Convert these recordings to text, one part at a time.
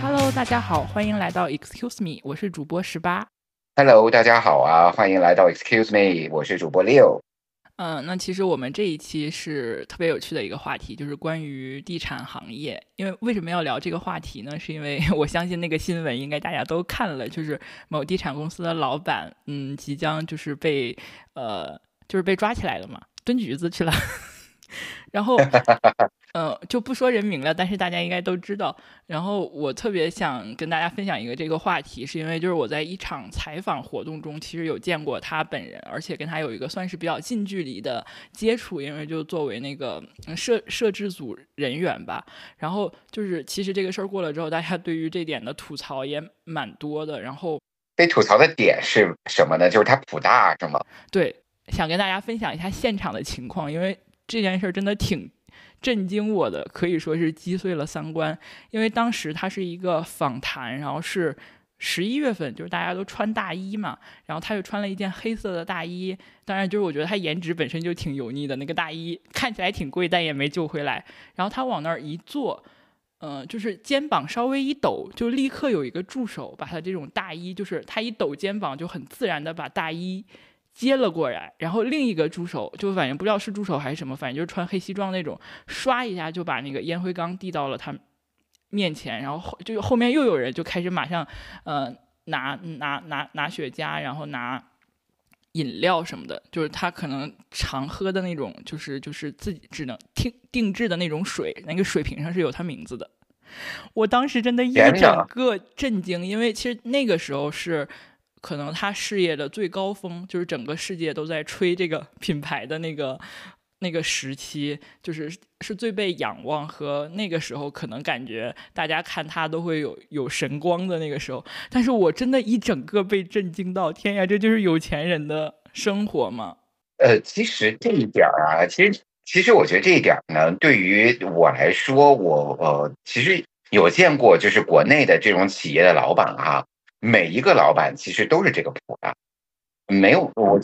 Hello，大家好，欢迎来到 Excuse Me，我是主播十八。Hello，大家好啊，欢迎来到 Excuse Me，我是主播六。嗯，那其实我们这一期是特别有趣的一个话题，就是关于地产行业。因为为什么要聊这个话题呢？是因为我相信那个新闻应该大家都看了，就是某地产公司的老板，嗯，即将就是被呃，就是被抓起来了嘛，蹲局子去了。然后，嗯，就不说人名了，但是大家应该都知道。然后我特别想跟大家分享一个这个话题，是因为就是我在一场采访活动中，其实有见过他本人，而且跟他有一个算是比较近距离的接触，因为就作为那个摄摄制组人员吧。然后就是其实这个事儿过了之后，大家对于这点的吐槽也蛮多的。然后被吐槽的点是什么呢？就是他普大是吗？对，想跟大家分享一下现场的情况，因为。这件事儿真的挺震惊我的，可以说是击碎了三观。因为当时他是一个访谈，然后是十一月份，就是大家都穿大衣嘛，然后他又穿了一件黑色的大衣。当然，就是我觉得他颜值本身就挺油腻的，那个大衣看起来挺贵，但也没救回来。然后他往那儿一坐，嗯，就是肩膀稍微一抖，就立刻有一个助手把他这种大衣，就是他一抖肩膀，就很自然的把大衣。接了过来，然后另一个助手就反正不知道是助手还是什么，反正就是穿黑西装那种，唰一下就把那个烟灰缸递到了他面前，然后后就后面又有人就开始马上，呃，拿拿拿拿雪茄，然后拿饮料什么的，就是他可能常喝的那种，就是就是自己只能定定制的那种水，那个水瓶上是有他名字的。我当时真的一整个震惊，因为其实那个时候是。可能他事业的最高峰，就是整个世界都在吹这个品牌的那个那个时期，就是是最被仰望和那个时候可能感觉大家看他都会有有神光的那个时候。但是我真的一整个被震惊到，天呀，这就是有钱人的生活吗？呃，其实这一点啊，其实其实我觉得这一点呢，对于我来说，我呃，其实有见过就是国内的这种企业的老板啊。每一个老板其实都是这个谱的，没有，我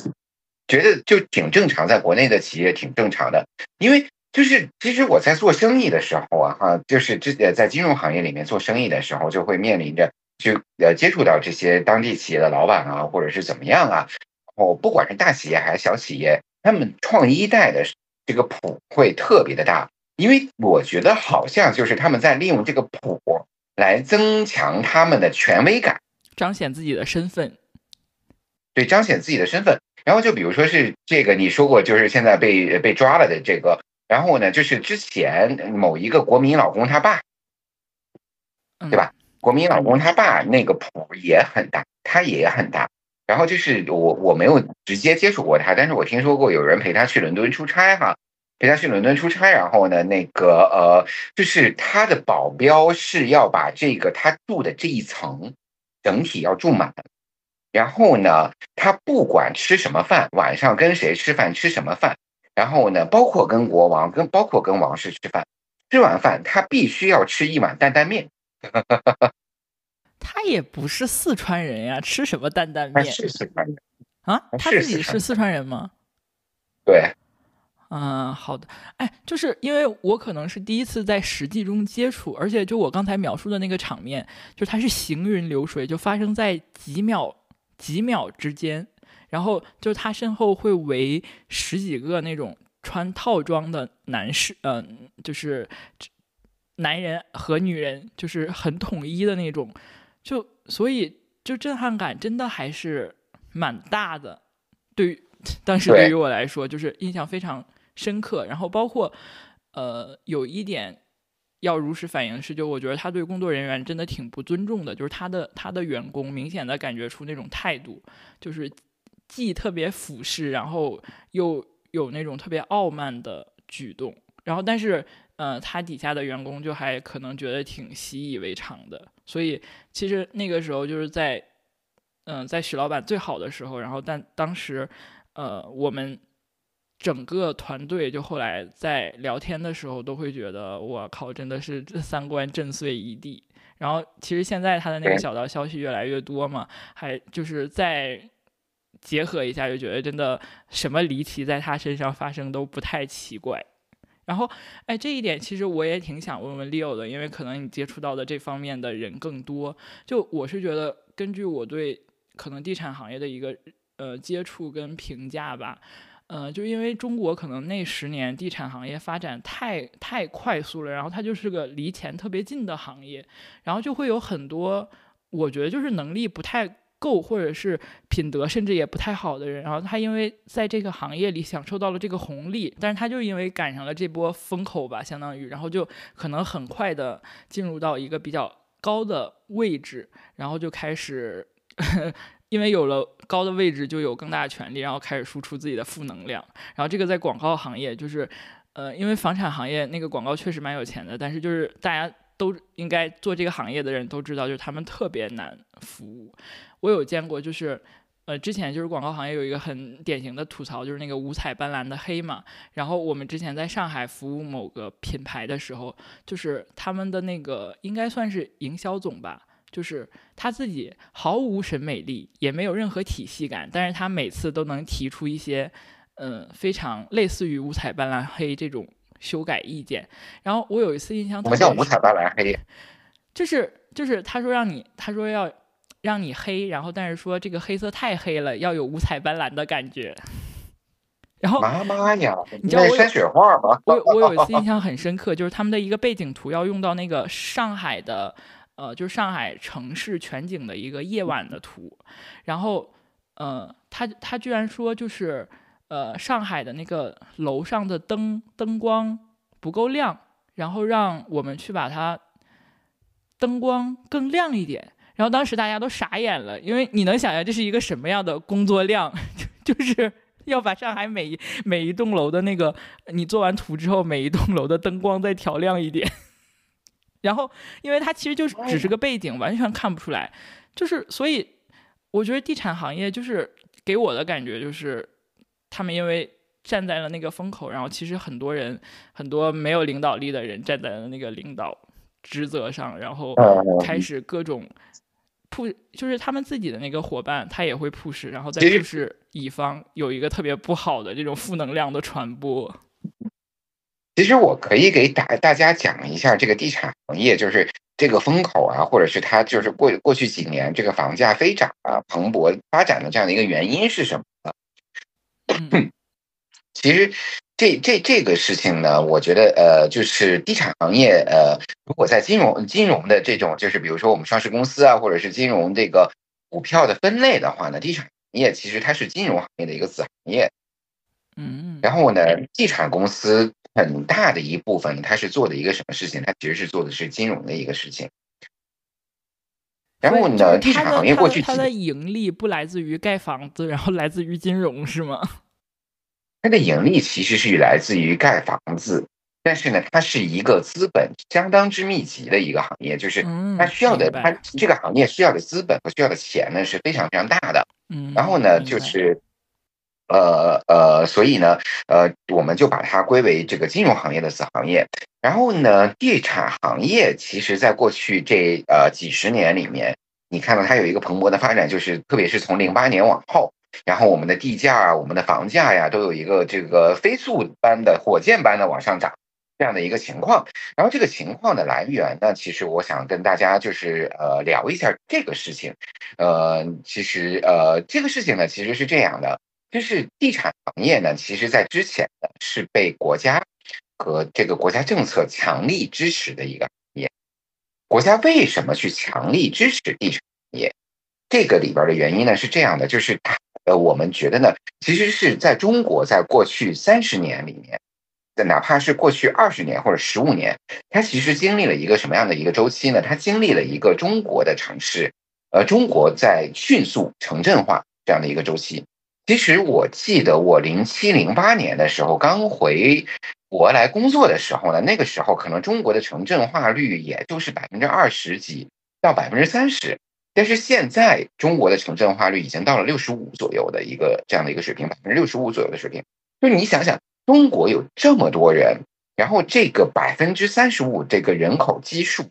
觉得就挺正常，在国内的企业挺正常的，因为就是其实我在做生意的时候啊，哈，就是这在金融行业里面做生意的时候，就会面临着就呃接触到这些当地企业的老板啊，或者是怎么样啊，哦，不管是大企业还是小企业，他们创一代的这个谱会特别的大，因为我觉得好像就是他们在利用这个谱来增强他们的权威感。彰显自己的身份，对，彰显自己的身份。然后就比如说是这个，你说过就是现在被被抓了的这个，然后呢，就是之前某一个国民老公他爸，对吧？国民老公他爸那个谱也很大，他也很大。然后就是我我没有直接接触过他，但是我听说过有人陪他去伦敦出差哈，陪他去伦敦出差，然后呢，那个呃，就是他的保镖是要把这个他住的这一层。整体要住满，然后呢，他不管吃什么饭，晚上跟谁吃饭，吃什么饭，然后呢，包括跟国王，跟包括跟王室吃饭，吃完饭他必须要吃一碗担担面。他也不是四川人呀，吃什么担担面？他是四川人啊？他自己是四川人吗？对。嗯，好的。哎，就是因为我可能是第一次在实际中接触，而且就我刚才描述的那个场面，就它是行云流水，就发生在几秒几秒之间，然后就他身后会围十几个那种穿套装的男士，嗯，就是男人和女人，就是很统一的那种，就所以就震撼感真的还是蛮大的。对于 当时对于我来说，就是印象非常。深刻，然后包括，呃，有一点要如实反映是，就我觉得他对工作人员真的挺不尊重的，就是他的他的员工明显的感觉出那种态度，就是既特别俯视，然后又有那种特别傲慢的举动，然后但是，呃，他底下的员工就还可能觉得挺习以为常的，所以其实那个时候就是在，嗯，在许老板最好的时候，然后但当时，呃，我们。整个团队就后来在聊天的时候都会觉得，我靠，真的是这三观震碎一地。然后其实现在他的那个小道消息越来越多嘛，还就是在结合一下，就觉得真的什么离奇在他身上发生都不太奇怪。然后，哎，这一点其实我也挺想问问 Leo 的，因为可能你接触到的这方面的人更多。就我是觉得，根据我对可能地产行业的一个呃接触跟评价吧，呃，就因为中国可能那十年地产行业发展太太快速了，然后它就是个离钱特别近的行业，然后就会有很多我觉得就是能力不太。够，或者是品德甚至也不太好的人，然后他因为在这个行业里享受到了这个红利，但是他就因为赶上了这波风口吧，相当于，然后就可能很快的进入到一个比较高的位置，然后就开始，因为有了高的位置，就有更大的权利，然后开始输出自己的负能量，然后这个在广告行业就是，呃，因为房产行业那个广告确实蛮有钱的，但是就是大家都应该做这个行业的人都知道，就是他们特别难服务。我有见过，就是，呃，之前就是广告行业有一个很典型的吐槽，就是那个五彩斑斓的黑嘛。然后我们之前在上海服务某个品牌的时候，就是他们的那个应该算是营销总吧，就是他自己毫无审美力，也没有任何体系感，但是他每次都能提出一些，嗯，非常类似于五彩斑斓黑这种修改意见。然后我有一次印象，什么叫五彩斑斓黑？就是就是他说让你，他说要。让你黑，然后但是说这个黑色太黑了，要有五彩斑斓的感觉。然后妈妈呀，你知道我山水画吗？我我有一次印象很深刻，就是他们的一个背景图要用到那个上海的，呃，就是上海城市全景的一个夜晚的图。然后，呃，他他居然说就是呃上海的那个楼上的灯灯光不够亮，然后让我们去把它灯光更亮一点。然后当时大家都傻眼了，因为你能想象这是一个什么样的工作量，就是要把上海每一每一栋楼的那个你做完图之后，每一栋楼的灯光再调亮一点。然后，因为它其实就是只是个背景，完全看不出来。就是所以，我觉得地产行业就是给我的感觉就是，他们因为站在了那个风口，然后其实很多人很多没有领导力的人站在了那个领导职责上，然后开始各种。铺就是他们自己的那个伙伴，他也会 push，然后再就是乙方有一个特别不好的这种负能量的传播。其实我可以给大大家讲一下这个地产行业，就是这个风口啊，或者是它就是过过去几年这个房价飞涨啊、蓬勃发展的这样的一个原因是什么？其实。这这这个事情呢，我觉得呃，就是地产行业呃，如果在金融金融的这种，就是比如说我们上市公司啊，或者是金融这个股票的分类的话呢，地产行业其实它是金融行业的一个子行业，嗯，然后呢，地产公司很大的一部分它是做的一个什么事情？它其实是做的是金融的一个事情。然后呢，地产行业过去它的盈利不来自于盖房子，然后来自于金融是吗？它的盈利其实是来自于盖房子，但是呢，它是一个资本相当之密集的一个行业，就是它需要的，它这个行业需要的资本和需要的钱呢是非常非常大的。嗯，然后呢，就是呃呃，所以呢，呃，我们就把它归为这个金融行业的子行业。然后呢，地产行业其实在过去这呃几十年里面，你看到它有一个蓬勃的发展，就是特别是从零八年往后。然后我们的地价啊，我们的房价呀，都有一个这个飞速般的火箭般的往上涨这样的一个情况。然后这个情况的来源呢，其实我想跟大家就是呃聊一下这个事情。呃，其实呃这个事情呢，其实是这样的，就是地产行业呢，其实在之前呢是被国家和这个国家政策强力支持的一个行业。国家为什么去强力支持地产行业？这个里边的原因呢是这样的，就是它。呃，我们觉得呢，其实是在中国，在过去三十年里面，在哪怕是过去二十年或者十五年，它其实经历了一个什么样的一个周期呢？它经历了一个中国的城市，呃，中国在迅速城镇化这样的一个周期。其实我记得我零七零八年的时候刚回国来工作的时候呢，那个时候可能中国的城镇化率也就是百分之二十几到百分之三十。但是现在中国的城镇化率已经到了六十五左右的一个这样的一个水平，百分之六十五左右的水平。就是你想想，中国有这么多人，然后这个百分之三十五这个人口基数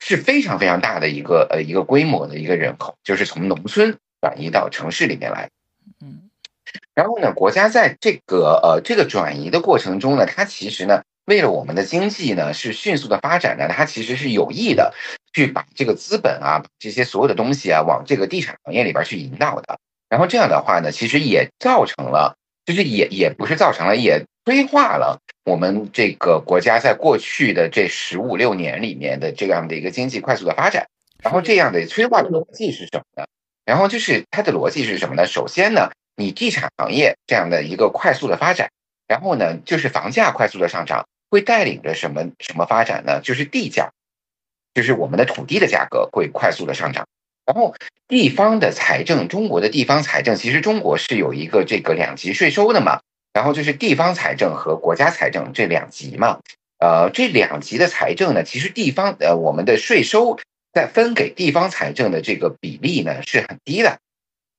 是非常非常大的一个呃一个规模的一个人口，就是从农村转移到城市里面来。嗯，然后呢，国家在这个呃这个转移的过程中呢，它其实呢，为了我们的经济呢是迅速的发展呢，它其实是有意的去把这个资本啊，这些所有的东西啊，往这个地产行业里边去引导的。然后这样的话呢，其实也造成了，就是也也不是造成了，也催化了我们这个国家在过去的这十五六年里面的这样的一个经济快速的发展。然后这样的催化的逻辑是什么呢？然后就是它的逻辑是什么呢？首先呢，你地产行业这样的一个快速的发展，然后呢，就是房价快速的上涨，会带领着什么什么发展呢？就是地价，就是我们的土地的价格会快速的上涨。然后地方的财政，中国的地方财政，其实中国是有一个这个两级税收的嘛。然后就是地方财政和国家财政这两级嘛。呃，这两级的财政呢，其实地方呃我们的税收。在分给地方财政的这个比例呢是很低的，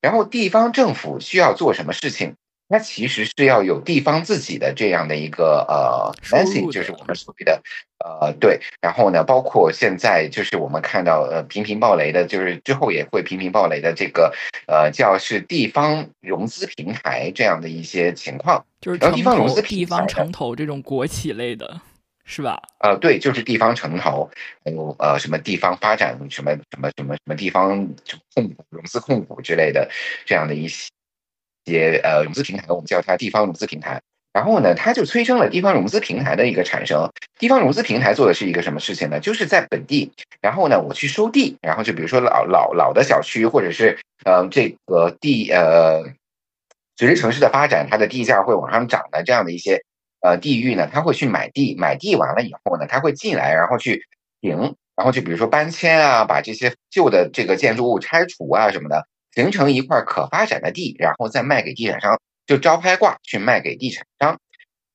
然后地方政府需要做什么事情，它其实是要有地方自己的这样的一个呃 f a n c y 就是我们所谓的呃对，然后呢，包括现在就是我们看到呃频频爆雷的，就是之后也会频频爆雷的这个呃叫是地方融资平台这样的一些情况，就是地方融资地方城投这种国企类的。是吧？呃，对，就是地方城投，还有呃什么地方发展什么什么什么什么地方控股、融资控股之类的这样的一些些呃融资平台，我们叫它地方融资平台。然后呢，它就催生了地方融资平台的一个产生。地方融资平台做的是一个什么事情呢？就是在本地，然后呢，我去收地，然后就比如说老老老的小区，或者是呃这个地呃随着城市的发展，它的地价会往上涨的这样的一些。呃，地域呢，他会去买地，买地完了以后呢，他会进来，然后去停，然后就比如说搬迁啊，把这些旧的这个建筑物拆除啊什么的，形成一块可发展的地，然后再卖给地产商，就招拍挂去卖给地产商，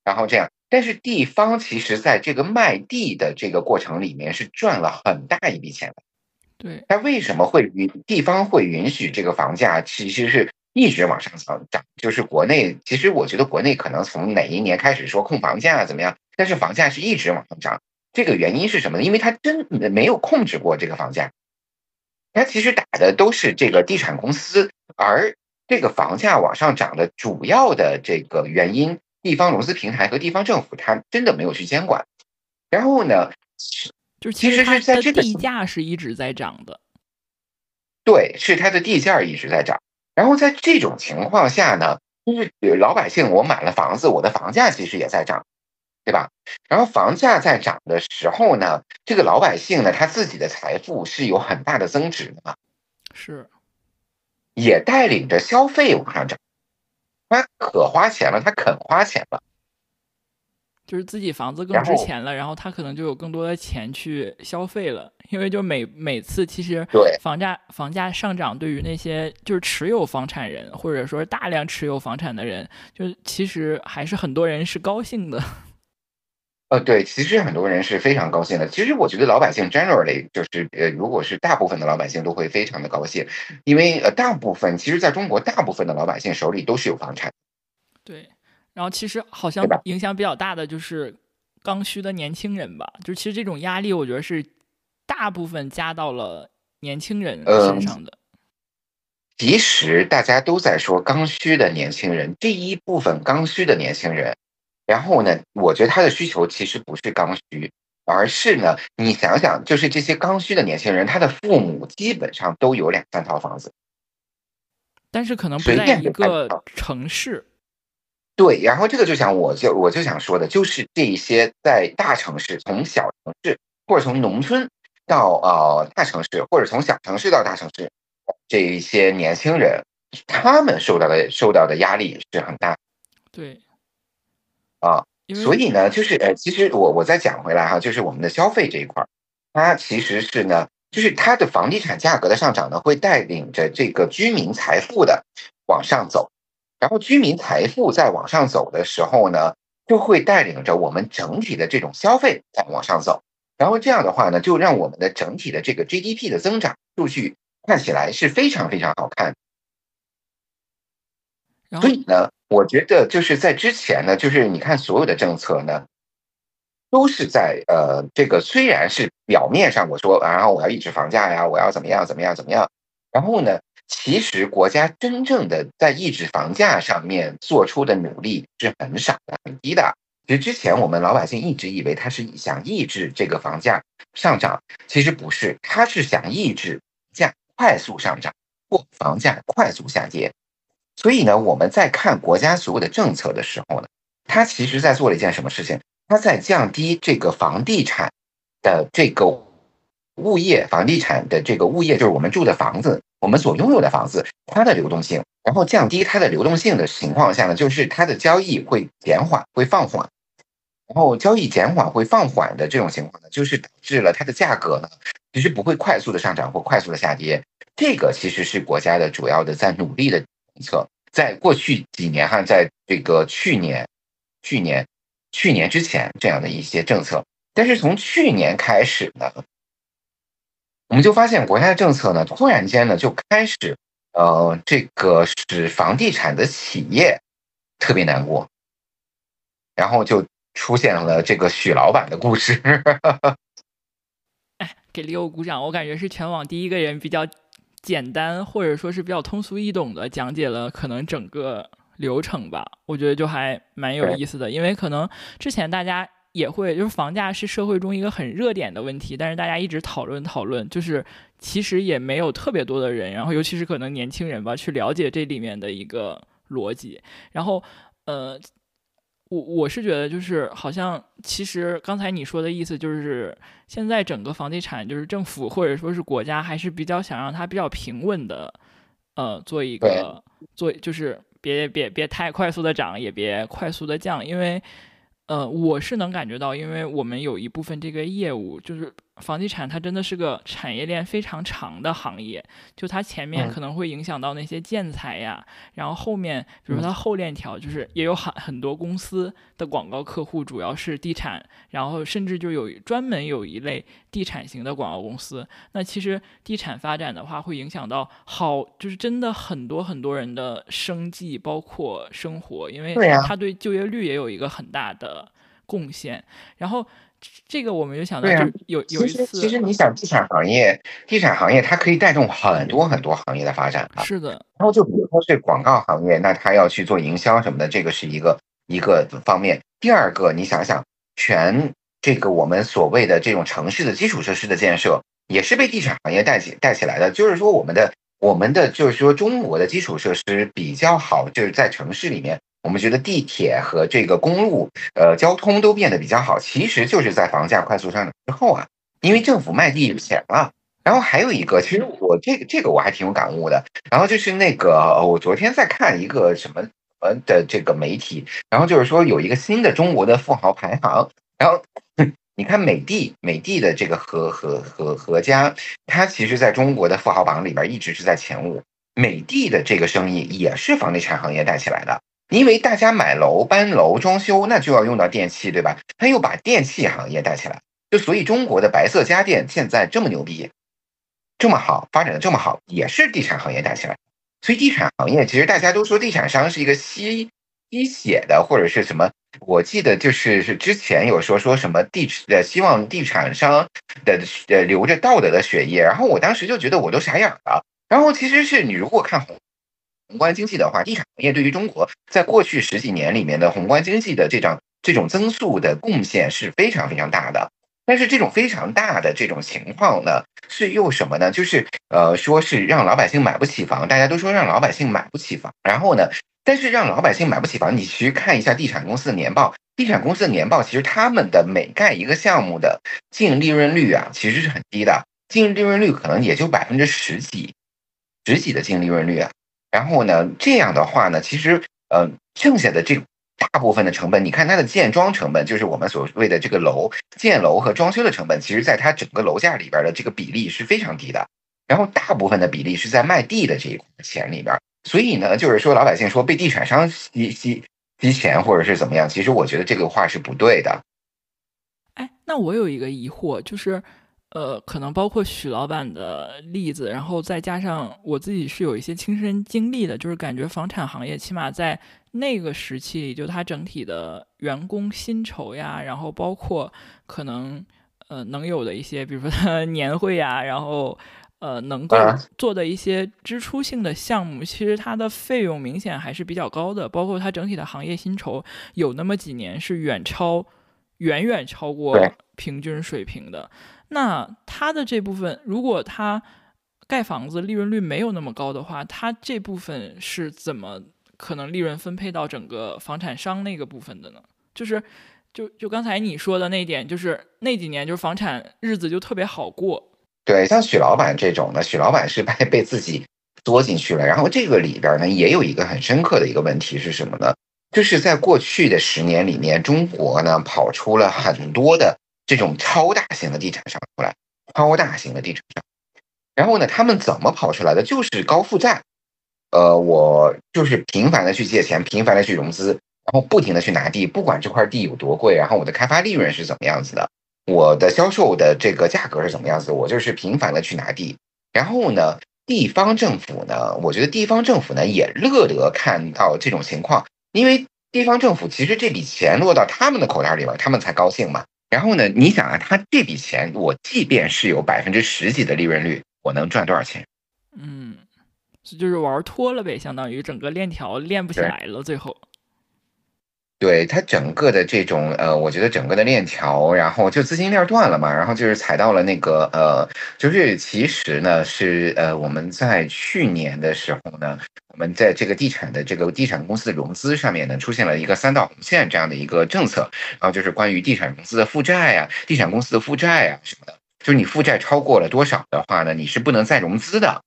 然后这样。但是地方其实在这个卖地的这个过程里面是赚了很大一笔钱的。对，它为什么会允地方会允许这个房价其实是？一直往上涨，涨就是国内。其实我觉得国内可能从哪一年开始说控房价怎么样，但是房价是一直往上涨。这个原因是什么呢？因为它真没有控制过这个房价，它其实打的都是这个地产公司，而这个房价往上涨的主要的这个原因，地方融资平台和地方政府它真的没有去监管。然后呢，就其实是在这个地价是一直在涨的，对，是它的地价一直在涨。然后在这种情况下呢，就是老百姓，我买了房子，我的房价其实也在涨，对吧？然后房价在涨的时候呢，这个老百姓呢，他自己的财富是有很大的增值的嘛，是，也带领着消费往上涨，他可花钱了，他肯花钱了。就是自己房子更值钱了，然后他可能就有更多的钱去消费了，因为就每每次其实房价房价上涨，对于那些就是持有房产人或者说大量持有房产的人，就其实还是很多人是高兴的。呃，对，其实很多人是非常高兴的。其实我觉得老百姓 generally 就是呃，如果是大部分的老百姓都会非常的高兴，因为呃，大部分其实在中国大部分的老百姓手里都是有房产。对。然后其实好像影响比较大的就是刚需的年轻人吧，就其实这种压力，我觉得是大部分加到了年轻人身上的。其实大家都在说刚需的年轻人，这一部分刚需的年轻人，然后呢，我觉得他的需求其实不是刚需，而是呢，你想想，就是这些刚需的年轻人，他的父母基本上都有两三套房子，但是可能不在一个城市。对，然后这个就想，我就我就想说的，就是这一些在大城市，从小城市或者从农村到呃大城市，或者从小城市到大城市，这一些年轻人，他们受到的受到的压力是很大。对，啊，所以呢，就是呃，其实我我再讲回来哈，就是我们的消费这一块儿，它其实是呢，就是它的房地产价格的上涨呢，会带领着这个居民财富的往上走。然后居民财富在往上走的时候呢，就会带领着我们整体的这种消费在往上走。然后这样的话呢，就让我们的整体的这个 GDP 的增长数据看起来是非常非常好看。所以呢，我觉得就是在之前呢，就是你看所有的政策呢，都是在呃这个虽然是表面上我说，然后我要抑制房价呀，我要怎么样怎么样怎么样，然后呢。其实国家真正的在抑制房价上面做出的努力是很少的、很低的。其实之前我们老百姓一直以为他是想抑制这个房价上涨，其实不是，他是想抑制价快速上涨或房价快速下跌。所以呢，我们在看国家所有的政策的时候呢，他其实在做了一件什么事情？他在降低这个房地产的这个物业，房地产的这个物业就是我们住的房子。我们所拥有的房子，它的流动性，然后降低它的流动性的情况下呢，就是它的交易会减缓，会放缓，然后交易减缓会放缓的这种情况呢，就是导致了它的价格呢，其实不会快速的上涨或快速的下跌。这个其实是国家的主要的在努力的政策，在过去几年哈，在这个去年、去年、去年之前这样的一些政策，但是从去年开始呢。我们就发现国家的政策呢，突然间呢就开始，呃，这个使房地产的企业特别难过，然后就出现了这个许老板的故事。哎，给李欧鼓掌！我感觉是全网第一个人比较简单，或者说是比较通俗易懂的讲解了可能整个流程吧。我觉得就还蛮有意思的，因为可能之前大家。也会，就是房价是社会中一个很热点的问题，但是大家一直讨论讨论，就是其实也没有特别多的人，然后尤其是可能年轻人吧，去了解这里面的一个逻辑。然后，呃，我我是觉得，就是好像其实刚才你说的意思，就是现在整个房地产，就是政府或者说是国家，还是比较想让它比较平稳的，呃，做一个做，就是别别别太快速的涨，也别快速的降，因为。呃，我是能感觉到，因为我们有一部分这个业务就是。房地产它真的是个产业链非常长的行业，就它前面可能会影响到那些建材呀，然后后面比如说它后链条就是也有很很多公司的广告客户主要是地产，然后甚至就有专门有一类地产型的广告公司。那其实地产发展的话会影响到好，就是真的很多很多人的生计，包括生活，因为它对就业率也有一个很大的贡献。然后。这个我们就想到，就有有一次，其实你想，地产行业，地产行业它可以带动很多很多行业的发展啊。是的。然后就比如说是广告行业，那它要去做营销什么的，这个是一个一个方面。第二个，你想想，全这个我们所谓的这种城市的基础设施的建设，也是被地产行业带起带起来的。就是说，我们的我们的就是说，中国的基础设施比较好，就是在城市里面。我们觉得地铁和这个公路，呃，交通都变得比较好，其实就是在房价快速上涨之后啊，因为政府卖地有钱了。然后还有一个，其实我这个这个我还挺有感悟的。然后就是那个，我昨天在看一个什么呃的这个媒体，然后就是说有一个新的中国的富豪排行。然后你看美的，美的的这个何何何何家，他其实在中国的富豪榜里边一直是在前五。美的的这个生意也是房地产行业带起来的。因为大家买楼、搬楼、装修，那就要用到电器，对吧？他又把电器行业带起来，就所以中国的白色家电现在这么牛逼，这么好，发展的这么好，也是地产行业带起来。所以地产行业其实大家都说地产商是一个吸吸血的，或者是什么？我记得就是是之前有说说什么地呃希望地产商的呃流着道德的血液，然后我当时就觉得我都傻眼了。然后其实是你如果看红。宏观经济的话，地产行业对于中国在过去十几年里面的宏观经济的这种这种增速的贡献是非常非常大的。但是这种非常大的这种情况呢，是又什么呢？就是呃，说是让老百姓买不起房，大家都说让老百姓买不起房。然后呢，但是让老百姓买不起房，你去看一下地产公司的年报，地产公司的年报其实他们的每盖一个项目的净利润率啊，其实是很低的，净利润率可能也就百分之十几，十几的净利润率啊。然后呢，这样的话呢，其实，呃，剩下的这大部分的成本，你看它的建装成本，就是我们所谓的这个楼建楼和装修的成本，其实在它整个楼价里边的这个比例是非常低的。然后大部分的比例是在卖地的这一块钱里边。所以呢，就是说老百姓说被地产商吸吸吸钱或者是怎么样，其实我觉得这个话是不对的。哎，那我有一个疑惑，就是。呃，可能包括许老板的例子，然后再加上我自己是有一些亲身经历的，就是感觉房产行业起码在那个时期里，就它整体的员工薪酬呀，然后包括可能呃能有的一些，比如说年会呀，然后呃能够做的一些支出性的项目，其实它的费用明显还是比较高的，包括它整体的行业薪酬有那么几年是远超、远远超过平均水平的。那他的这部分，如果他盖房子利润率没有那么高的话，他这部分是怎么可能利润分配到整个房产商那个部分的呢？就是。就就刚才你说的那一点，就是那几年就是房产日子就特别好过。对，像许老板这种的，许老板是被被自己作进去了。然后这个里边呢，也有一个很深刻的一个问题是什么呢？就是在过去的十年里面，中国呢跑出了很多的这种超大型的地产商出来，超大型的地产商。然后呢，他们怎么跑出来的？就是高负债。呃，我就是频繁的去借钱，频繁的去融资。然后不停的去拿地，不管这块地有多贵，然后我的开发利润是怎么样子的，我的销售的这个价格是怎么样子，我就是频繁的去拿地。然后呢，地方政府呢，我觉得地方政府呢也乐得看到这种情况，因为地方政府其实这笔钱落到他们的口袋里边，他们才高兴嘛。然后呢，你想啊，他这笔钱，我即便是有百分之十几的利润率，我能赚多少钱？嗯，就是玩脱了呗，相当于整个链条链不起来了，最后。对它整个的这种呃，我觉得整个的链条，然后就资金链断了嘛，然后就是踩到了那个呃，就是其实呢是呃，我们在去年的时候呢，我们在这个地产的这个地产公司的融资上面呢，出现了一个三道红线这样的一个政策，然后就是关于地产公司的负债呀、地产公司的负债啊什么的，就是你负债超过了多少的话呢，你是不能再融资的。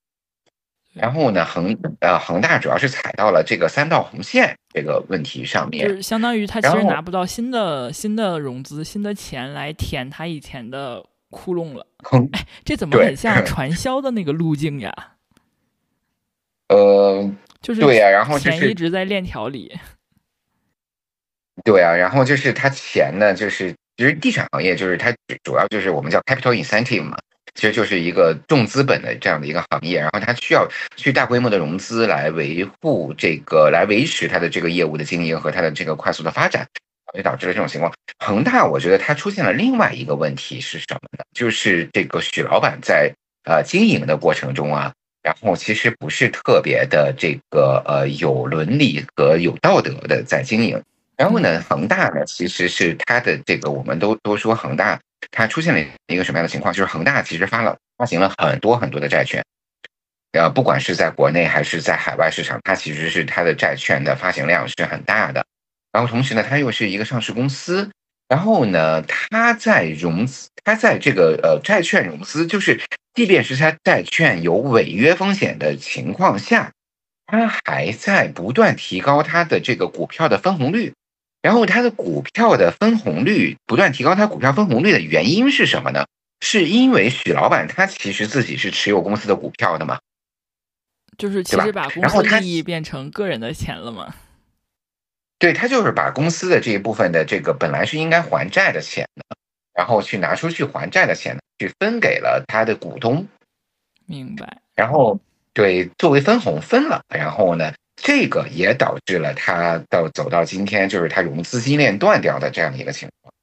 然后呢，恒呃恒大主要是踩到了这个三道红线这个问题上面，就是相当于他其实拿不到新的新的融资、新的钱来填他以前的窟窿了。哎，这怎么很像 传销的那个路径呀？呃，就是对呀，然后钱一直在链条里。对啊，然后就是他钱呢，就是其实地产行业就是它主要就是我们叫 capital incentive 嘛。其实就是一个重资本的这样的一个行业，然后它需要去大规模的融资来维护这个，来维持它的这个业务的经营和它的这个快速的发展，就导致了这种情况。恒大，我觉得它出现了另外一个问题是什么呢？就是这个许老板在呃经营的过程中啊，然后其实不是特别的这个呃有伦理和有道德的在经营。然后呢，恒大呢其实是它的这个，我们都都说恒大。它出现了一个什么样的情况？就是恒大其实发了发行了很多很多的债券，呃，不管是在国内还是在海外市场，它其实是它的债券的发行量是很大的。然后同时呢，它又是一个上市公司，然后呢，它在融资，它在这个呃债券融资，就是即便是它债券有违约风险的情况下，它还在不断提高它的这个股票的分红率。然后它的股票的分红率不断提高，它股票分红率的原因是什么呢？是因为许老板他其实自己是持有公司的股票的嘛？就是其实把公司利益变成个人的钱了嘛？对他就是把公司的这一部分的这个本来是应该还债的钱呢，然后去拿出去还债的钱去分给了他的股东。明白。然后对作为分红分了，然后呢？这个也导致了他到走到今天，就是他融资金链断掉的这样的一个情况。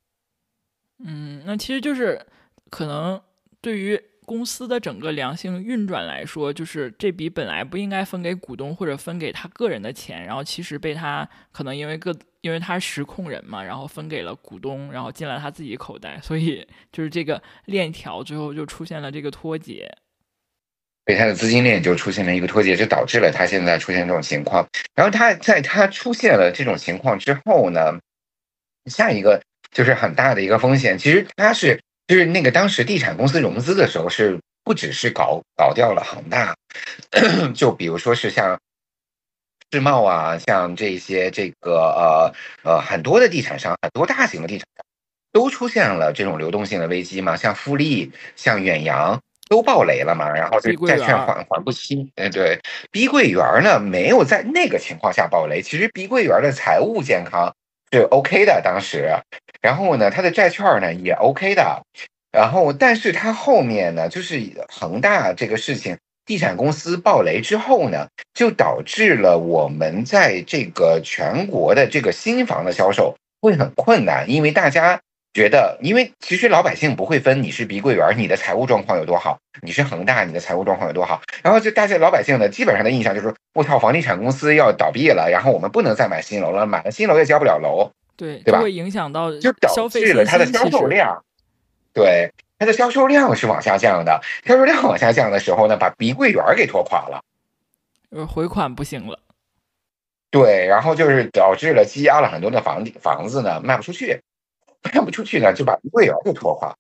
嗯，那其实就是可能对于公司的整个良性运转来说，就是这笔本来不应该分给股东或者分给他个人的钱，然后其实被他可能因为个因为他实控人嘛，然后分给了股东，然后进了他自己口袋，所以就是这个链条最后就出现了这个脱节。被他的资金链就出现了一个脱节，就导致了他现在出现这种情况。然后他在他出现了这种情况之后呢，下一个就是很大的一个风险。其实他是就是那个当时地产公司融资的时候，是不只是搞搞掉了恒大，就比如说是像世茂啊，像这些这个呃呃很多的地产商，很多大型的地产商都出现了这种流动性的危机嘛，像富力，像远洋。都爆雷了嘛，然后这债券还还不清。嗯，对，碧桂园呢没有在那个情况下爆雷。其实碧桂园的财务健康是 OK 的，当时，然后呢，它的债券呢也 OK 的，然后但是它后面呢，就是恒大这个事情，地产公司爆雷之后呢，就导致了我们在这个全国的这个新房的销售会很困难，因为大家觉得，因为其实老百姓不会分你是碧桂园，你的财务状况有多好，你是恒大，你的财务状况有多好。然后就大家老百姓呢，基本上的印象就是，我操，房地产公司要倒闭了，然后我们不能再买新楼了，买了新楼也交不了楼，对对吧？会影响到就导致了它的销售量，对它的销售量是往下降的。销售量往下降的时候呢，把碧桂园给拖垮了，呃，回款不行了。对，然后就是导致了积压了很多的房房子呢卖不出去。卖不出去呢，就把碧桂园给拖垮，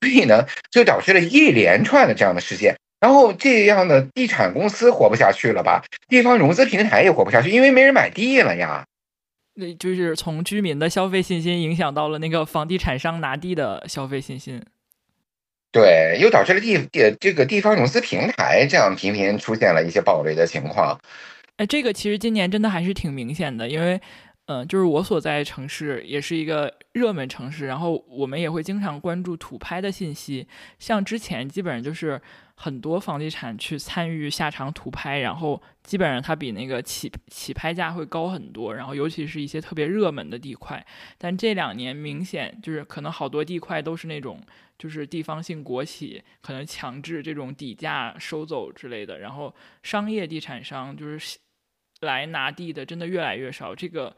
所以呢，就导致了一连串的这样的事件。然后这样的地产公司活不下去了吧？地方融资平台也活不下去，因为没人买地了呀。那就是从居民的消费信心影响到了那个房地产商拿地的消费信心。对，又导致了地地这个地方融资平台这样频频出现了一些暴雷的情况。哎，这个其实今年真的还是挺明显的，因为。嗯，就是我所在城市也是一个热门城市，然后我们也会经常关注土拍的信息。像之前基本上就是很多房地产去参与下场土拍，然后基本上它比那个起起拍价会高很多，然后尤其是一些特别热门的地块。但这两年明显就是可能好多地块都是那种就是地方性国企可能强制这种底价收走之类的，然后商业地产商就是来拿地的真的越来越少，这个。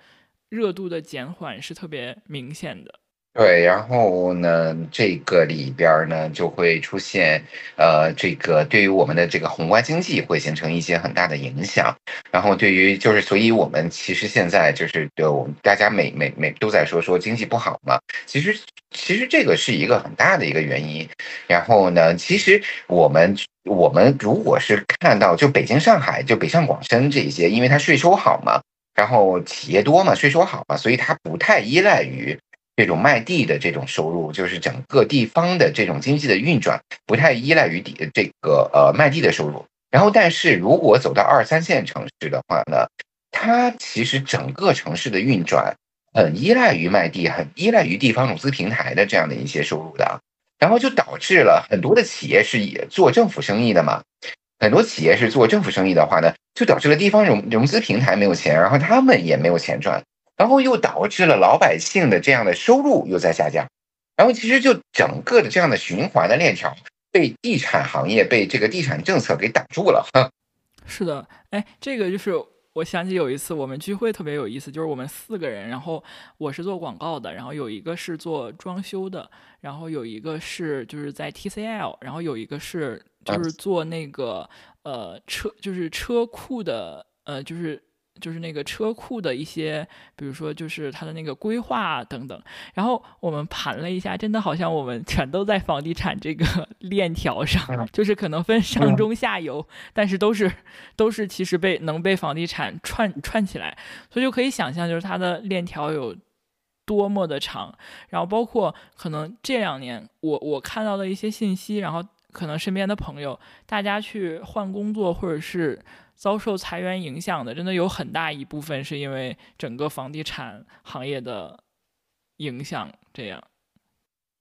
热度的减缓是特别明显的，对，然后呢，这个里边呢就会出现，呃，这个对于我们的这个宏观经济会形成一些很大的影响，然后对于就是，所以我们其实现在就是的，我们大家每每每都在说说经济不好嘛，其实其实这个是一个很大的一个原因，然后呢，其实我们我们如果是看到就北京、上海、就北上广深这些，因为它税收好嘛。然后企业多嘛，税收好嘛，所以它不太依赖于这种卖地的这种收入，就是整个地方的这种经济的运转不太依赖于地这个呃卖地的收入。然后，但是如果走到二三线城市的话呢，它其实整个城市的运转很依赖于卖地，很依赖于地方融资平台的这样的一些收入的。然后就导致了很多的企业是以做政府生意的嘛。很多企业是做政府生意的话呢，就导致了地方融融资平台没有钱，然后他们也没有钱赚，然后又导致了老百姓的这样的收入又在下降，然后其实就整个的这样的循环的链条被地产行业被这个地产政策给挡住了。是的，哎，这个就是我想起有一次我们聚会特别有意思，就是我们四个人，然后我是做广告的，然后有一个是做装修的，然后有一个是就是在 TCL，然后有一个是。就是做那个呃车，就是车库的呃，就是就是那个车库的一些，比如说就是它的那个规划等等。然后我们盘了一下，真的好像我们全都在房地产这个 链条上，就是可能分上中下游，但是都是都是其实被能被房地产串串起来，所以就可以想象就是它的链条有多么的长。然后包括可能这两年我我看到的一些信息，然后。可能身边的朋友，大家去换工作或者是遭受裁员影响的，真的有很大一部分是因为整个房地产行业的影响。这样，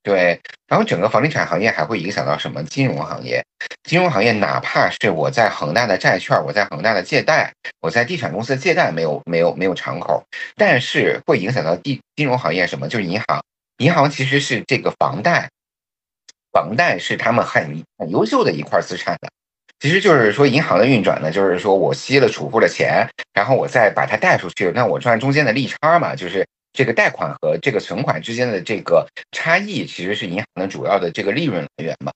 对，然后整个房地产行业还会影响到什么？金融行业，金融行业，哪怕是我在恒大的债券，我在恒大的借贷，我在地产公司借贷没有没有没有敞口，但是会影响到地金融行业什么？就是银行，银行其实是这个房贷。房贷是他们很很优秀的一块资产的，其实就是说银行的运转呢，就是说我吸了储户的钱，然后我再把它贷出去，那我赚中间的利差嘛，就是这个贷款和这个存款之间的这个差异，其实是银行的主要的这个利润来源嘛。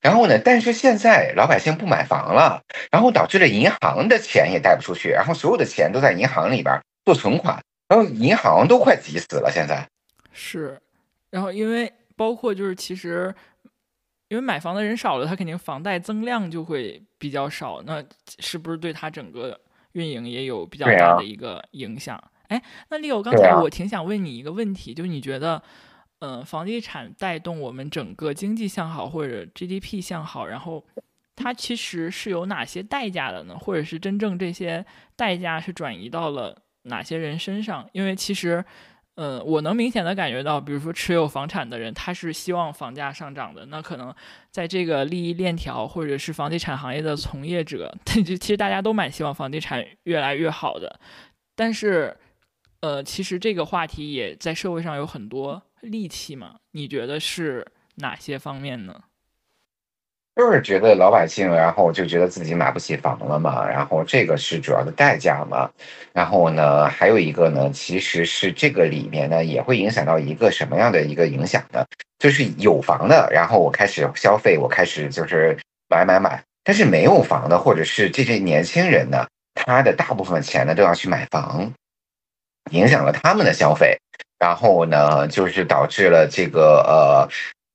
然后呢，但是现在老百姓不买房了，然后导致了银行的钱也贷不出去，然后所有的钱都在银行里边做存款，然后银行都快急死了。现在是，然后因为包括就是其实。因为买房的人少了，他肯定房贷增量就会比较少，那是不是对他整个运营也有比较大的一个影响？哎，那李友，刚才我挺想问你一个问题，就是你觉得，嗯，房地产带动我们整个经济向好或者 GDP 向好，然后它其实是有哪些代价的呢？或者是真正这些代价是转移到了哪些人身上？因为其实。嗯，我能明显的感觉到，比如说持有房产的人，他是希望房价上涨的。那可能在这个利益链条，或者是房地产行业的从业者，就其实大家都蛮希望房地产越来越好的。但是，呃，其实这个话题也在社会上有很多戾气嘛。你觉得是哪些方面呢？就是觉得老百姓，然后就觉得自己买不起房了嘛，然后这个是主要的代价嘛。然后呢，还有一个呢，其实是这个里面呢，也会影响到一个什么样的一个影响呢？就是有房的，然后我开始消费，我开始就是买买买。但是没有房的，或者是这些年轻人呢，他的大部分钱呢都要去买房，影响了他们的消费。然后呢，就是导致了这个呃，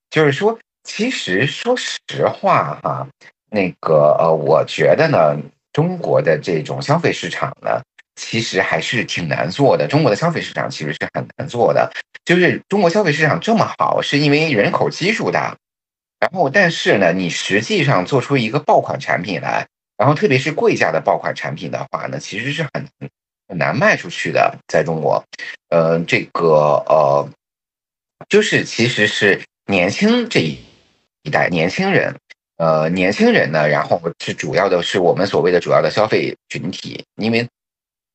就是说。其实，说实话哈，那个呃，我觉得呢，中国的这种消费市场呢，其实还是挺难做的。中国的消费市场其实是很难做的。就是中国消费市场这么好，是因为人口基数大。然后，但是呢，你实际上做出一个爆款产品来，然后特别是贵价的爆款产品的话呢，其实是很很难卖出去的。在中国，呃，这个呃，就是其实是年轻这一。一代年轻人，呃，年轻人呢，然后是主要的是我们所谓的主要的消费群体，因为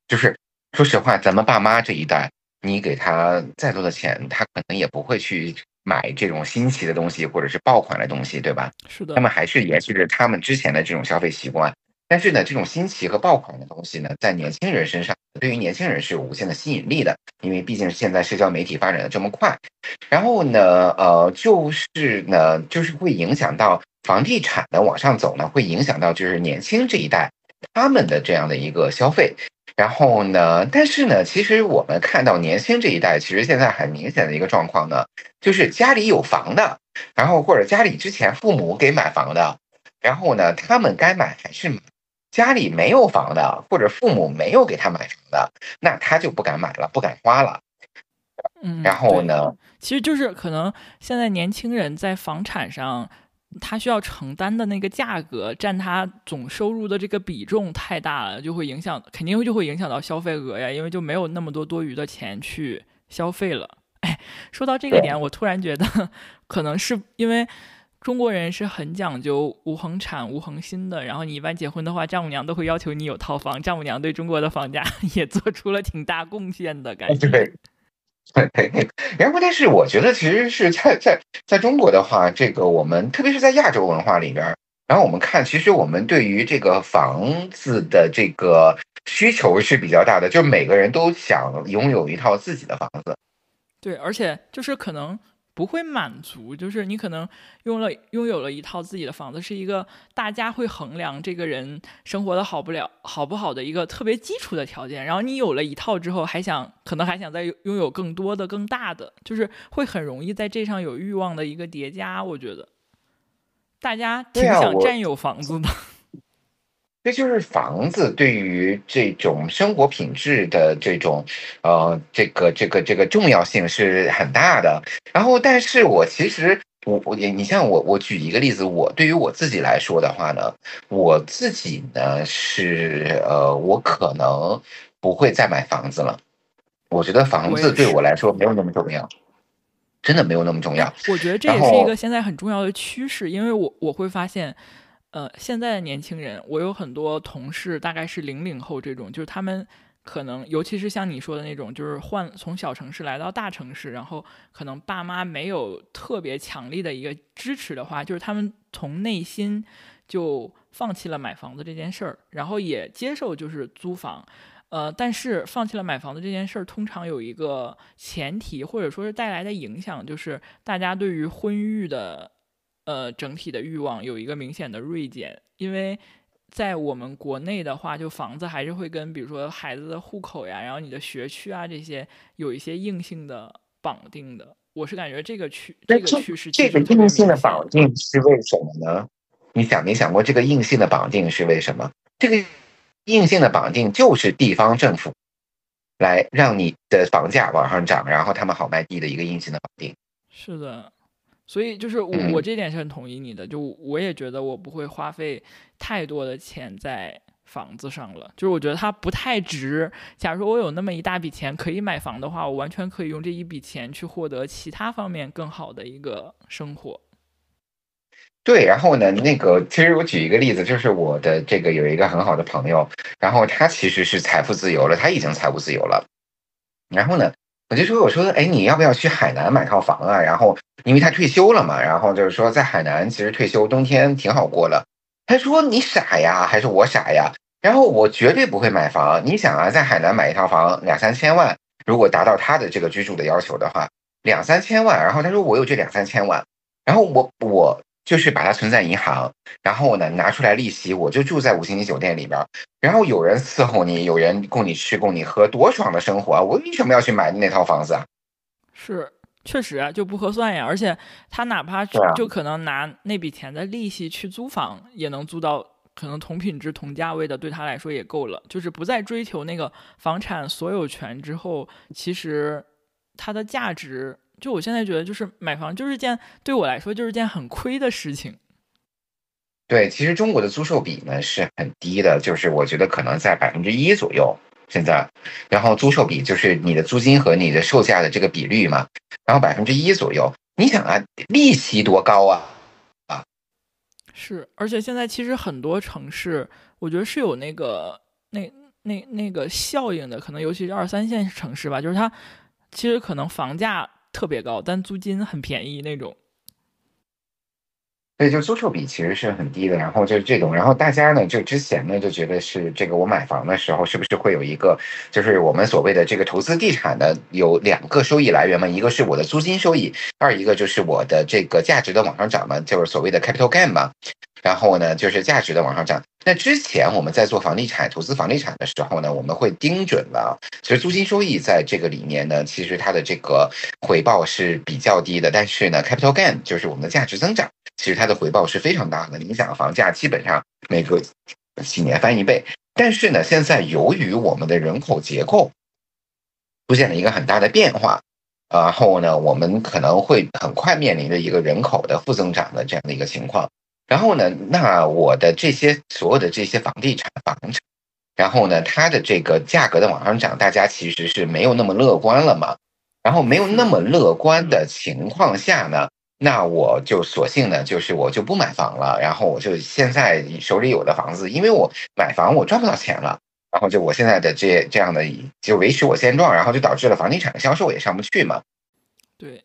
就是说实话，咱们爸妈这一代，你给他再多的钱，他可能也不会去买这种新奇的东西或者是爆款的东西，对吧？是的，他们还是延续着他们之前的这种消费习惯。但是呢，这种新奇和爆款的东西呢，在年轻人身上，对于年轻人是有无限的吸引力的，因为毕竟现在社交媒体发展的这么快。然后呢，呃，就是呢，就是会影响到房地产的往上走呢，会影响到就是年轻这一代他们的这样的一个消费。然后呢，但是呢，其实我们看到年轻这一代，其实现在很明显的一个状况呢，就是家里有房的，然后或者家里之前父母给买房的，然后呢，他们该买还是买。家里没有房的，或者父母没有给他买房的，那他就不敢买了，不敢花了。嗯，然后呢，其实就是可能现在年轻人在房产上，他需要承担的那个价格占他总收入的这个比重太大了，就会影响，肯定就会影响到消费额呀，因为就没有那么多多余的钱去消费了。哎，说到这个点，我突然觉得，可能是因为。中国人是很讲究无恒产、无恒心的。然后你一般结婚的话，丈母娘都会要求你有套房。丈母娘对中国的房价 也做出了挺大贡献的感觉。对，然后但是我觉得，其实是在在在中国的话，这个我们特别是在亚洲文化里边，然后我们看，其实我们对于这个房子的这个需求是比较大的，就每个人都想拥有一套自己的房子。对，而且就是可能。不会满足，就是你可能拥了拥有了一套自己的房子，是一个大家会衡量这个人生活的好不了好不好的一个特别基础的条件。然后你有了一套之后，还想可能还想再拥有更多的、更大的，就是会很容易在这上有欲望的一个叠加。我觉得大家挺想占有房子的。这就是房子对于这种生活品质的这种，呃，这个这个这个重要性是很大的。然后，但是我其实我我你像我我举一个例子，我对于我自己来说的话呢，我自己呢是呃，我可能不会再买房子了。我觉得房子对我来说没有那么重要，真的没有那么重要。我觉得这也是一个现在很重要的趋势，因为我我会发现。呃，现在的年轻人，我有很多同事，大概是零零后这种，就是他们可能，尤其是像你说的那种，就是换从小城市来到大城市，然后可能爸妈没有特别强力的一个支持的话，就是他们从内心就放弃了买房子这件事儿，然后也接受就是租房，呃，但是放弃了买房子这件事儿，通常有一个前提，或者说是带来的影响，就是大家对于婚育的。呃，整体的欲望有一个明显的锐减，因为在我们国内的话，就房子还是会跟比如说孩子的户口呀，然后你的学区啊这些有一些硬性的绑定的。我是感觉这个趋这个趋势，这个硬性的绑定是为什么呢？你想没想过这个硬性的绑定是为什么？这个硬性的绑定就是地方政府来让你的房价往上涨，然后他们好卖地的一个硬性的绑定。是的。所以就是我我这点是很同意你的，就我也觉得我不会花费太多的钱在房子上了，就是我觉得它不太值。假如说我有那么一大笔钱可以买房的话，我完全可以用这一笔钱去获得其他方面更好的一个生活。对，然后呢，那个其实我举一个例子，就是我的这个有一个很好的朋友，然后他其实是财富自由了，他已经财务自由了。然后呢，我就说我说哎，你要不要去海南买套房啊？然后因为他退休了嘛，然后就是说在海南其实退休冬天挺好过了。他说你傻呀，还是我傻呀？然后我绝对不会买房。你想啊，在海南买一套房两三千万，如果达到他的这个居住的要求的话，两三千万。然后他说我有这两三千万，然后我我。就是把它存在银行，然后呢拿出来利息，我就住在五星级酒店里边，然后有人伺候你，有人供你吃供你喝，多爽的生活啊！我为什么要去买那套房子啊？是，确实啊，就不合算呀。而且他哪怕就可能拿那笔钱的利息去租房，也能租到可能同品质同价位的，对他来说也够了。就是不再追求那个房产所有权之后，其实它的价值。就我现在觉得，就是买房就是件对我来说就是件很亏的事情。对，其实中国的租售比呢是很低的，就是我觉得可能在百分之一左右。现在，然后租售比就是你的租金和你的售价的这个比率嘛，然后百分之一左右。你想啊，利息多高啊啊！是，而且现在其实很多城市，我觉得是有那个那那那个效应的，可能尤其是二三线城市吧，就是它其实可能房价。特别高，但租金很便宜那种。对，就租售比其实是很低的，然后就是这种，然后大家呢，就之前呢就觉得是这个，我买房的时候是不是会有一个，就是我们所谓的这个投资地产的有两个收益来源嘛？一个是我的租金收益，二一个就是我的这个价值的往上涨嘛，就是所谓的 capital gain 嘛。然后呢，就是价值的往上涨。那之前我们在做房地产投资房地产的时候呢，我们会盯准了。其实租金收益在这个里面呢，其实它的这个回报是比较低的。但是呢，capital gain 就是我们的价值增长，其实它的回报是非常大的。你想，房价基本上每隔几年翻一倍。但是呢，现在由于我们的人口结构出现了一个很大的变化，然后呢，我们可能会很快面临着一个人口的负增长的这样的一个情况。然后呢，那我的这些所有的这些房地产房产，然后呢，它的这个价格的往上涨，大家其实是没有那么乐观了嘛。然后没有那么乐观的情况下呢，那我就索性呢，就是我就不买房了。然后我就现在手里有的房子，因为我买房我赚不到钱了，然后就我现在的这这样的就维持我现状，然后就导致了房地产的销售也上不去嘛。对，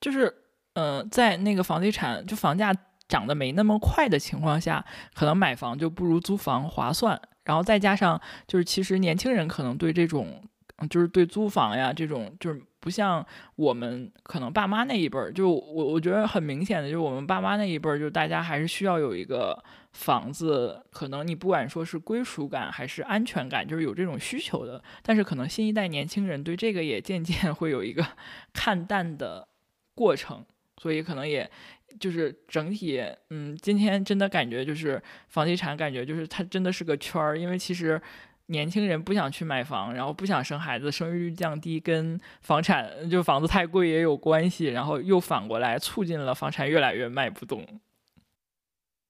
就是嗯，在那个房地产就房价。涨得没那么快的情况下，可能买房就不如租房划算。然后再加上，就是其实年轻人可能对这种，就是对租房呀这种，就是不像我们可能爸妈那一辈儿，就我我觉得很明显的，就是我们爸妈那一辈儿，就是大家还是需要有一个房子，可能你不管说是归属感还是安全感，就是有这种需求的。但是可能新一代年轻人对这个也渐渐会有一个 看淡的过程，所以可能也。就是整体，嗯，今天真的感觉就是房地产，感觉就是它真的是个圈儿，因为其实年轻人不想去买房，然后不想生孩子，生育率降低跟房产就房子太贵也有关系，然后又反过来促进了房产越来越卖不动。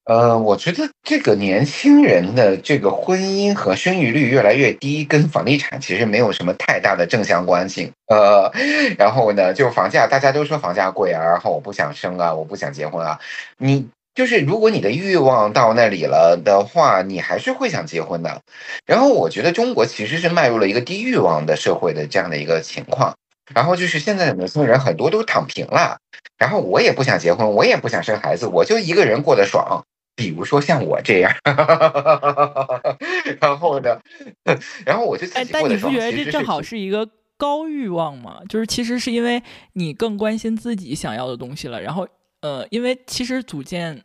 呃，我觉得这个年轻人的这个婚姻和生育率越来越低，跟房地产其实没有什么太大的正相关性。呃，然后呢，就是房价，大家都说房价贵啊，然后我不想生啊，我不想结婚啊。你就是如果你的欲望到那里了的话，你还是会想结婚的。然后我觉得中国其实是迈入了一个低欲望的社会的这样的一个情况。然后就是现在的年轻人很多都躺平了，然后我也不想结婚，我也不想生孩子，我就一个人过得爽。比如说像我这样，然后呢，然后我就哎，但你不觉得这正好是一个高欲望吗？就是其实是因为你更关心自己想要的东西了。然后呃，因为其实组建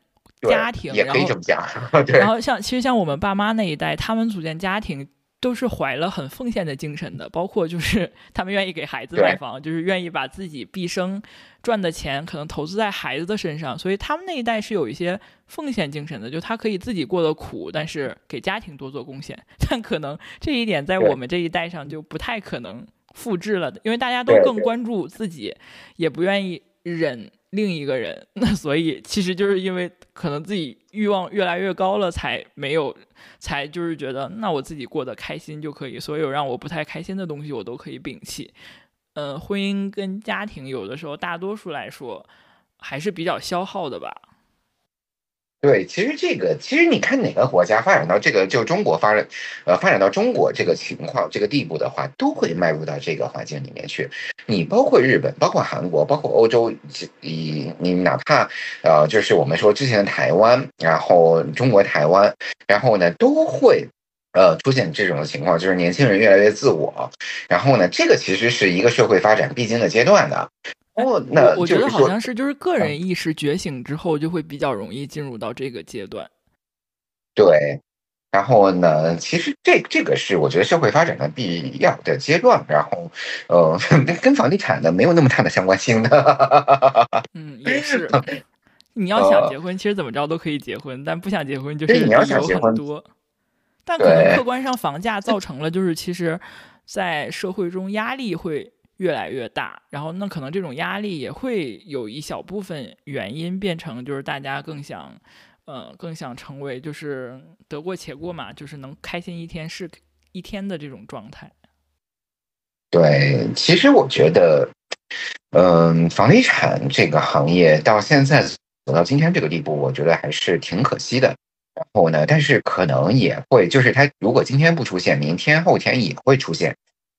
家庭也可以这么讲，然后像其实像我们爸妈那一代，他们组建家庭。都是怀了很奉献的精神的，包括就是 他们愿意给孩子买房，就是愿意把自己毕生赚的钱可能投资在孩子的身上，所以他们那一代是有一些奉献精神的，就他可以自己过得苦，但是给家庭多做贡献。但可能这一点在我们这一代上就不太可能复制了，因为大家都更关注自己，也不愿意忍。另一个人，那所以其实就是因为可能自己欲望越来越高了，才没有，才就是觉得那我自己过得开心就可以，所有让我不太开心的东西我都可以摒弃。嗯，婚姻跟家庭有的时候大多数来说还是比较消耗的吧。对，其实这个，其实你看哪个国家发展到这个，就中国发展，呃，发展到中国这个情况、这个地步的话，都会迈入到这个环境里面去。你包括日本，包括韩国，包括欧洲，你你哪怕呃，就是我们说之前的台湾，然后中国台湾，然后呢，都会呃出现这种情况，就是年轻人越来越自我。然后呢，这个其实是一个社会发展必经的阶段的。哦，那我觉得好像是就是个人意识觉醒之后，就会比较容易进入到这个阶段。对，然后呢，其实这这个是我觉得社会发展的必要的阶段。然后，呃，跟房地产的没有那么大的相关性的。嗯，也是。你要想结婚，其实怎么着都可以结婚，但不想结婚就是你要想结婚多。但可能客观上房价造成了，就是其实，在社会中压力会。越来越大，然后那可能这种压力也会有一小部分原因变成就是大家更想，呃，更想成为就是得过且过嘛，就是能开心一天是一天的这种状态。对，其实我觉得，嗯，房地产这个行业到现在走到今天这个地步，我觉得还是挺可惜的。然后呢，但是可能也会就是它如果今天不出现，明天后天也会出现。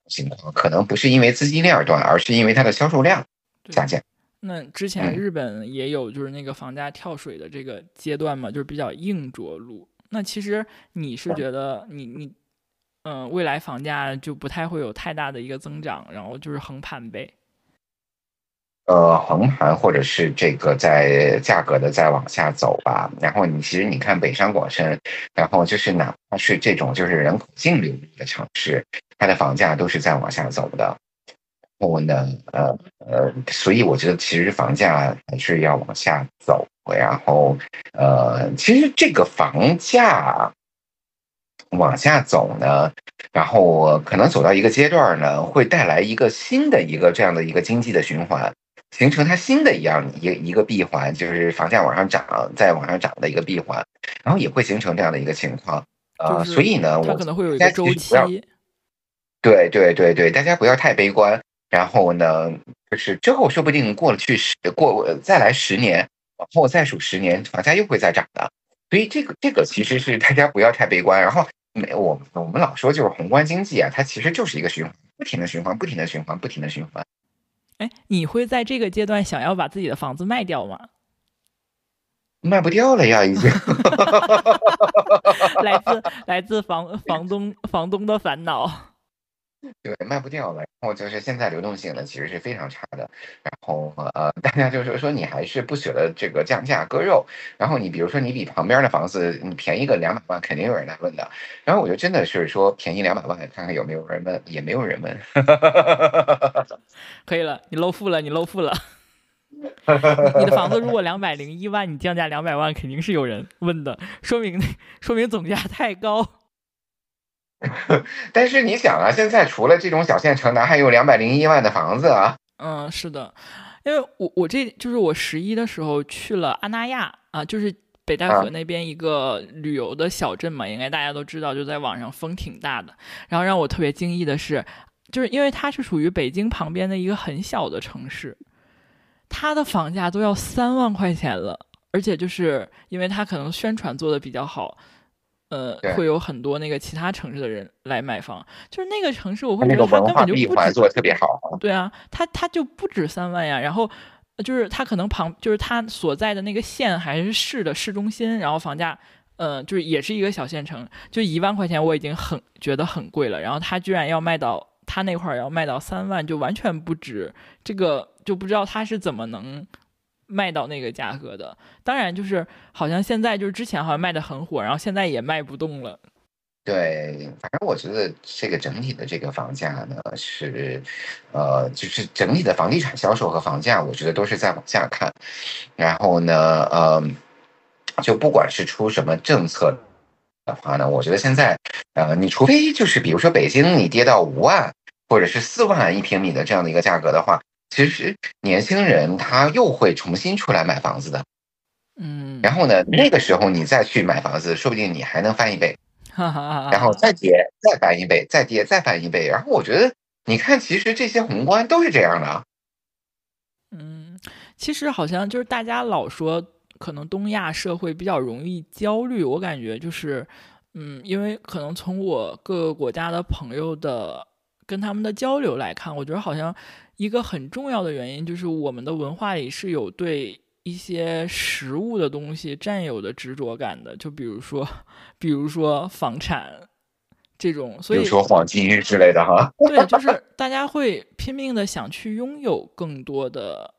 情况可能不是因为资金链断，而是因为它的销售量下降。那之前日本也有就是那个房价跳水的这个阶段嘛，就是比较硬着陆。那其实你是觉得你你嗯，未来房价就不太会有太大的一个增长，然后就是横盘呗。呃，横盘或者是这个在价格的再往下走吧。然后你其实你看北上广深，然后就是哪怕是这种就是人口净流入的城市。它的房价都是在往下走的，然后呢，呃呃，所以我觉得其实房价还是要往下走，然后呃，其实这个房价往下走呢，然后可能走到一个阶段呢，会带来一个新的一个这样的一个经济的循环，形成它新的一样一一个闭环，就是房价往上涨，再往上涨的一个闭环，然后也会形成这样的一个情况，呃，所以呢，我可能会有一个周期。对对对对，大家不要太悲观。然后呢，就是之后说不定过了去十过再来十年，往后再数十年，房价又会再涨的。所以这个这个其实是大家不要太悲观。然后没我我们老说就是宏观经济啊，它其实就是一个循环，不停的循环，不停的循环，不停的循环。哎，你会在这个阶段想要把自己的房子卖掉吗？卖不掉了呀，已经。来自来自房房东房东的烦恼。对，卖不掉了。然后就是现在流动性呢，其实是非常差的。然后呃，大家就是说你还是不舍得这个降价割肉。然后你比如说你比旁边的房子你便宜个两百万，肯定有人来问的。然后我就真的是说便宜两百万，看看有没有人问，也没有人问。可以了，你露富了，你露富了。你的房子如果两百零一万，你降价两百万，肯定是有人问的，说明说明总价太高。但是你想啊，现在除了这种小县城，哪还有两百零一万的房子啊？嗯，是的，因为我我这就是我十一的时候去了阿那亚啊，就是北戴河那边一个旅游的小镇嘛，应该大家都知道，就在网上风挺大的。然后让我特别惊异的是，就是因为它是属于北京旁边的一个很小的城市，它的房价都要三万块钱了，而且就是因为它可能宣传做的比较好。呃，会有很多那个其他城市的人来买房，就是那个城市，我会觉得他根本就不止做的特别好。对啊，他他就不止三万呀。然后就是他可能旁，就是他所在的那个县还是市的市中心，然后房价，呃，就是也是一个小县城，就一万块钱我已经很觉得很贵了。然后他居然要卖到他那块儿要卖到三万，就完全不止。这个就不知道他是怎么能。卖到那个价格的，当然就是好像现在就是之前好像卖的很火，然后现在也卖不动了。对，反正我觉得这个整体的这个房价呢是，呃，就是整体的房地产销售和房价，我觉得都是在往下看。然后呢，呃，就不管是出什么政策的话呢，我觉得现在，呃，你除非就是比如说北京你跌到五万或者是四万一平米的这样的一个价格的话。其实年轻人他又会重新出来买房子的，嗯，然后呢，那个时候你再去买房子，说不定你还能翻一倍，然后再跌再翻一倍，再跌再翻一倍。然后我觉得，你看，其实这些宏观都是这样的。嗯，其实好像就是大家老说可能东亚社会比较容易焦虑。我感觉就是，嗯，因为可能从我各个国家的朋友的跟他们的交流来看，我觉得好像一个很重要的原因就是我们的文化里是有对一些实物的东西占有的执着感的。就比如说，比如说房产这种，所以说黄金之类的哈。对，就是大家会拼命的想去拥有更多的。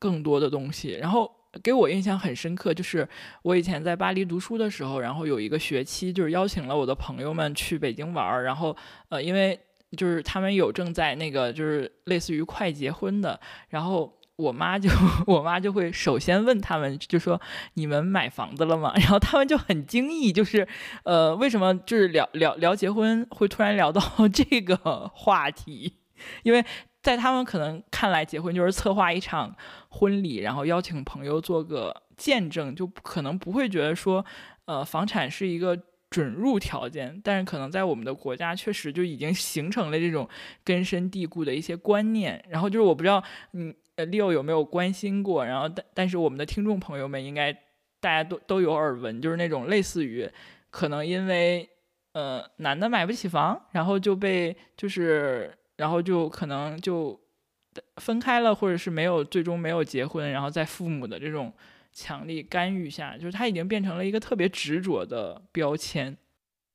更多的东西，然后给我印象很深刻，就是我以前在巴黎读书的时候，然后有一个学期，就是邀请了我的朋友们去北京玩儿，然后呃，因为就是他们有正在那个就是类似于快结婚的，然后我妈就 我妈就会首先问他们，就说你们买房子了吗？然后他们就很惊异，就是呃，为什么就是聊聊聊结婚会突然聊到 这个话题？因为。在他们可能看来，结婚就是策划一场婚礼，然后邀请朋友做个见证，就可能不会觉得说，呃，房产是一个准入条件。但是可能在我们的国家，确实就已经形成了这种根深蒂固的一些观念。然后就是我不知道，嗯，Leo 有没有关心过？然后但但是我们的听众朋友们应该大家都都有耳闻，就是那种类似于可能因为呃男的买不起房，然后就被就是。然后就可能就分开了，或者是没有最终没有结婚，然后在父母的这种强力干预下，就是它已经变成了一个特别执着的标签。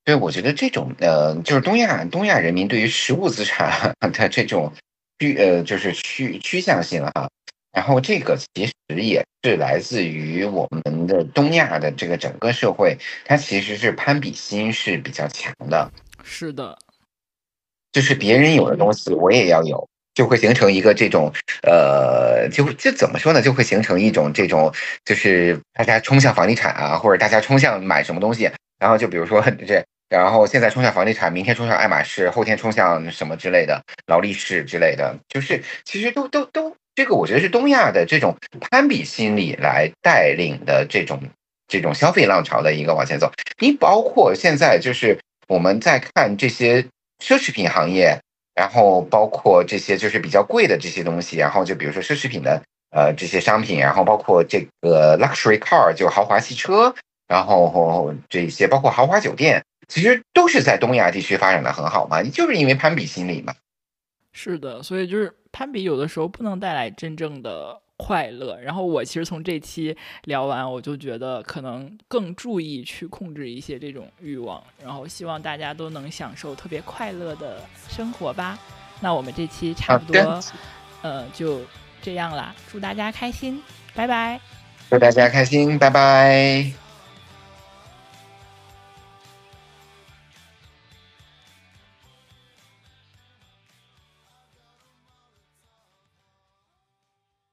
对，我觉得这种呃，就是东亚东亚人民对于实物资产的这种趋呃，就是趋趋向性啊。然后这个其实也是来自于我们的东亚的这个整个社会，它其实是攀比心是比较强的。是的。就是别人有的东西，我也要有，就会形成一个这种，呃，就就怎么说呢？就会形成一种这种，就是大家冲向房地产啊，或者大家冲向买什么东西，然后就比如说 这，然后现在冲向房地产，明天冲向爱马仕，后天冲向什么之类的劳力士之类的，就是其实都都都，这个我觉得是东亚的这种攀比心理来带领的这种这种消费浪潮的一个往前走。你包括现在就是我们在看这些。奢侈品行业，然后包括这些就是比较贵的这些东西，然后就比如说奢侈品的呃这些商品，然后包括这个 luxury car 就豪华汽车，然后这些包括豪华酒店，其实都是在东亚地区发展的很好嘛，就是因为攀比心理嘛。是的，所以就是攀比有的时候不能带来真正的。快乐。然后我其实从这期聊完，我就觉得可能更注意去控制一些这种欲望，然后希望大家都能享受特别快乐的生活吧。那我们这期差不多，呃，就这样啦。祝大家开心，拜拜。祝大家开心，拜拜。